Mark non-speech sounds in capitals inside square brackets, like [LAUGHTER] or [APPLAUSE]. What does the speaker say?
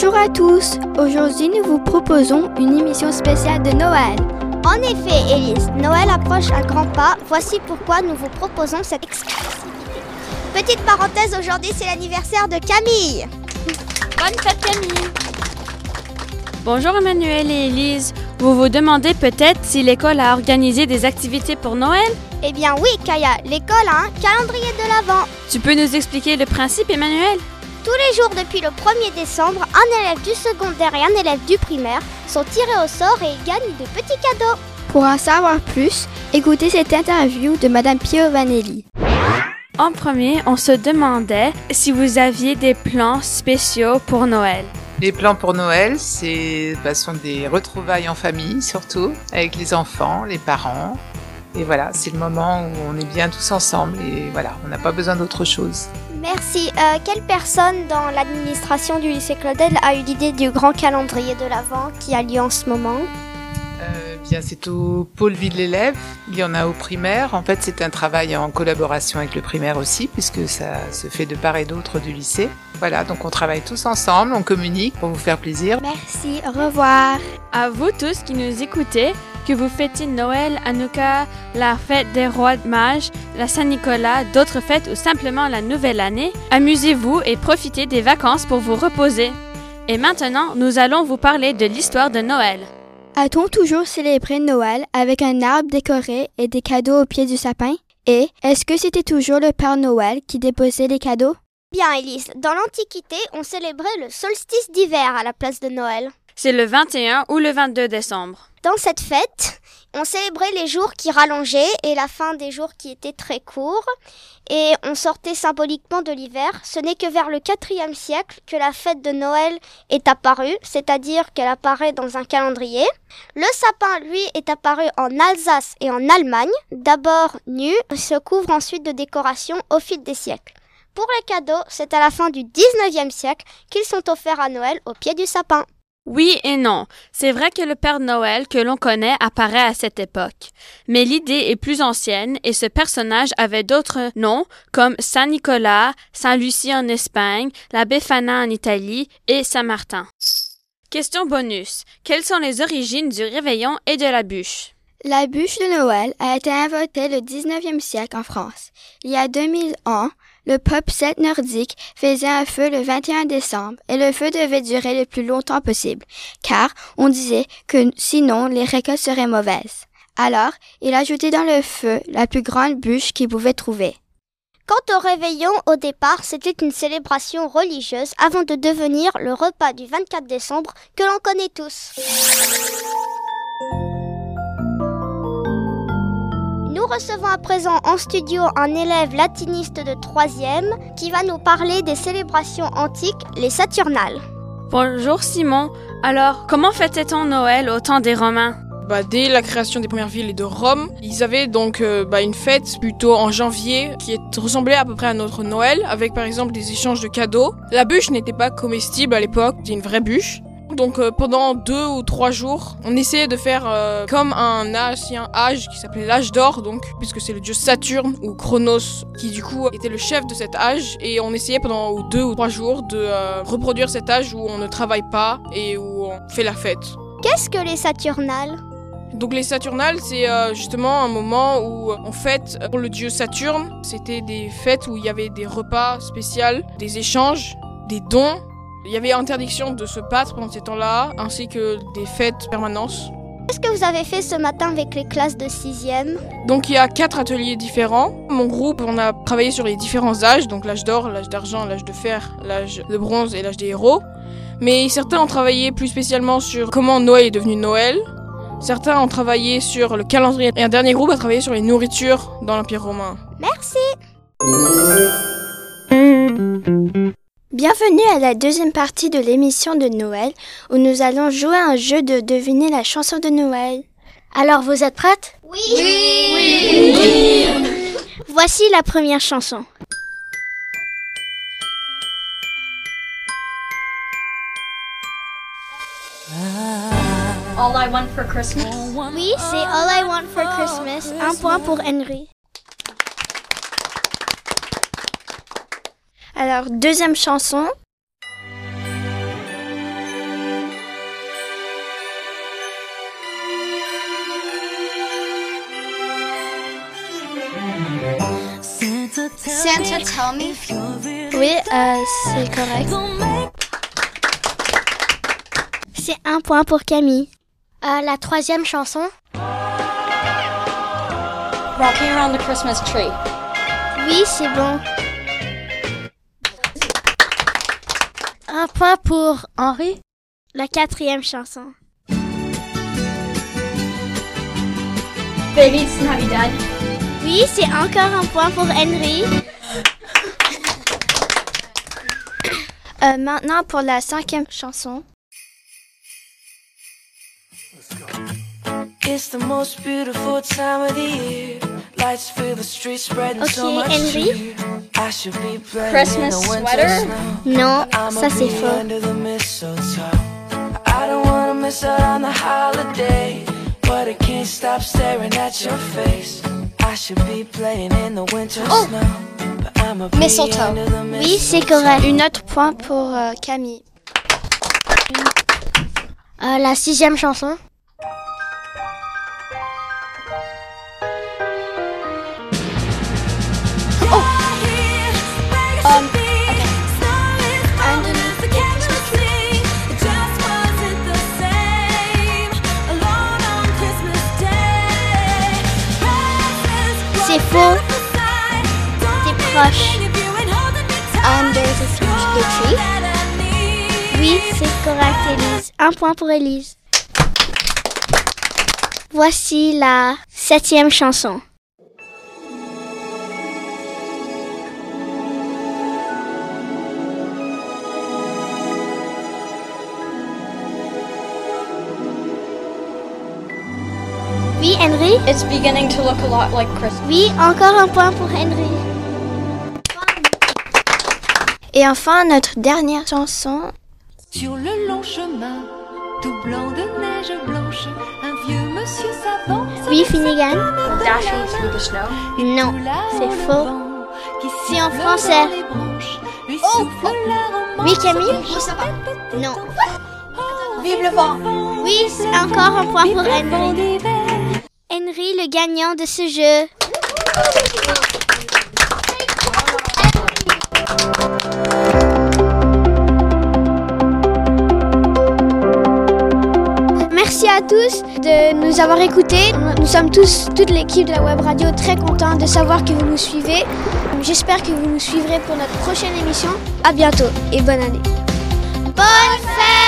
Bonjour à tous. Aujourd'hui, nous vous proposons une émission spéciale de Noël. En effet, Élise, Noël approche à grands pas. Voici pourquoi nous vous proposons cette exclusivité. Petite parenthèse, aujourd'hui c'est l'anniversaire de Camille. Bonne fête Camille. Bonjour Emmanuel et Élise. Vous vous demandez peut-être si l'école a organisé des activités pour Noël? Eh bien oui, Kaya, l'école a un calendrier de l'Avent. Tu peux nous expliquer le principe, Emmanuel? Tous les jours depuis le 1er décembre, un élève du secondaire et un élève du primaire sont tirés au sort et gagnent de petits cadeaux. Pour en savoir plus, écoutez cette interview de Madame Piovanelli. En premier, on se demandait si vous aviez des plans spéciaux pour Noël. Les plans pour Noël, c'est bah, sont des retrouvailles en famille surtout, avec les enfants, les parents. Et voilà, c'est le moment où on est bien tous ensemble et voilà, on n'a pas besoin d'autre chose. Merci. Euh, quelle personne dans l'administration du lycée Claudel a eu l'idée du grand calendrier de l'Avent qui a lieu en ce moment? Euh, bien, c'est au pôle vie de l'élève. Il y en a au primaire. En fait, c'est un travail en collaboration avec le primaire aussi, puisque ça se fait de part et d'autre du lycée. Voilà, donc on travaille tous ensemble, on communique pour vous faire plaisir. Merci, au revoir. À vous tous qui nous écoutez, que vous fêtez Noël, Hanouka, la fête des rois mages, la Saint-Nicolas, d'autres fêtes ou simplement la nouvelle année, amusez-vous et profitez des vacances pour vous reposer. Et maintenant, nous allons vous parler de l'histoire de Noël. A-t-on toujours célébré Noël avec un arbre décoré et des cadeaux au pied du sapin? Et est-ce que c'était toujours le Père Noël qui déposait les cadeaux? Bien, Élise, dans l'Antiquité, on célébrait le solstice d'hiver à la place de Noël. C'est le 21 ou le 22 décembre. Dans cette fête, on célébrait les jours qui rallongeaient et la fin des jours qui étaient très courts. Et on sortait symboliquement de l'hiver. Ce n'est que vers le IVe siècle que la fête de Noël est apparue, c'est-à-dire qu'elle apparaît dans un calendrier. Le sapin, lui, est apparu en Alsace et en Allemagne. D'abord nu, se couvre ensuite de décorations au fil des siècles. Pour les cadeaux, c'est à la fin du 19e siècle qu'ils sont offerts à Noël au pied du sapin. Oui et non. C'est vrai que le Père Noël que l'on connaît apparaît à cette époque. Mais l'idée est plus ancienne et ce personnage avait d'autres noms comme Saint Nicolas, Saint Lucie en Espagne, la Befana en Italie et Saint Martin. Question bonus. Quelles sont les origines du réveillon et de la bûche? La bûche de Noël a été inventée le 19e siècle en France. Il y a 2000 ans, le peuple celte nordique faisait un feu le 21 décembre et le feu devait durer le plus longtemps possible, car on disait que sinon les récoltes seraient mauvaises. Alors, il ajoutait dans le feu la plus grande bûche qu'il pouvait trouver. Quant au réveillon, au départ, c'était une célébration religieuse avant de devenir le repas du 24 décembre que l'on connaît tous. Recevons à présent en studio un élève latiniste de 3e qui va nous parler des célébrations antiques, les Saturnales. Bonjour Simon. Alors, comment fêtait-on Noël au temps des Romains? Bah, dès la création des premières villes de Rome, ils avaient donc euh, bah, une fête plutôt en janvier qui est- ressemblait à peu près à notre Noël, avec par exemple des échanges de cadeaux. La bûche n'était pas comestible à l'époque, c'était une vraie bûche. Donc euh, pendant deux ou trois jours, on essayait de faire euh, comme un ancien âge qui s'appelait l'âge d'or, donc puisque c'est le dieu Saturne ou Chronos qui du coup était le chef de cet âge, et on essayait pendant deux ou trois jours de euh, reproduire cet âge où on ne travaille pas et où on fait la fête. Qu'est-ce que les Saturnales? Donc les Saturnales, c'est justement un moment où on fête pour le dieu Saturne. C'était des fêtes où il y avait des repas spéciaux, des échanges, des dons. Il y avait interdiction de se battre pendant ces temps-là, ainsi que des fêtes permanentes. Qu'est-ce que vous avez fait ce matin avec les classes de 6e Donc il y a quatre ateliers différents. Mon groupe, on a travaillé sur les différents âges, donc l'âge d'or, l'âge d'argent, l'âge de fer, l'âge de bronze et l'âge des héros. Mais certains ont travaillé plus spécialement sur comment Noël est devenu Noël. Certains ont travaillé sur le calendrier et un dernier groupe a travaillé sur les nourritures dans l'Empire romain. Merci Bienvenue à la deuxième partie de l'émission de Noël où nous allons jouer à un jeu de deviner la chanson de Noël. Alors vous êtes prêtes? Oui Voici la première chanson. All I Want for Christmas. Oui, c'est All I Want for Christmas. Un point pour Henry. Alors, deuxième chanson. Santa Tell Me. Oui, euh, c'est correct. C'est un point pour Camille. Euh, la troisième chanson. Rocking Around the Christmas Tree. Oui, c'est bon. Un point pour Henri. La quatrième chanson. Feliz Navidad. Oui, c'est encore un point pour Henry. [COUGHS] Euh, maintenant pour la cinquième chanson. It's the most beautiful time of the year. Ok, Henry. cheer. I should be playing Christmas sweater? Non, ça c'est faux. the mistletoe. Oh. Oui, c'est correct. Une autre point pour euh, Camille. Euh, la sixième chanson. T'es proche. Under the The tree. Oui, c'est correct, Elise. Un point pour Elise. Voici la septième chanson. Oui, Henry? It's beginning to look a lot like Christmas. Oui, encore un point pour Henry. Et enfin notre dernière chanson. Sur le long chemin, tout blanc de neige blanche, un vieux monsieur s'avance. Oui, Finnegan Dashing through the snow. Non, c'est faux. C'est en français. Oh, Oui, Camille? Non. Vive le vent. Oui, c'est encore un point pour Henry. Henry, le gagnant de ce jeu. De nous avoir écoutés. Nous sommes tous, toute l'équipe de la web radio, très contents de savoir que vous nous suivez. J'espère que vous nous suivrez pour notre prochaine émission. À bientôt et bonne année. Bonne fête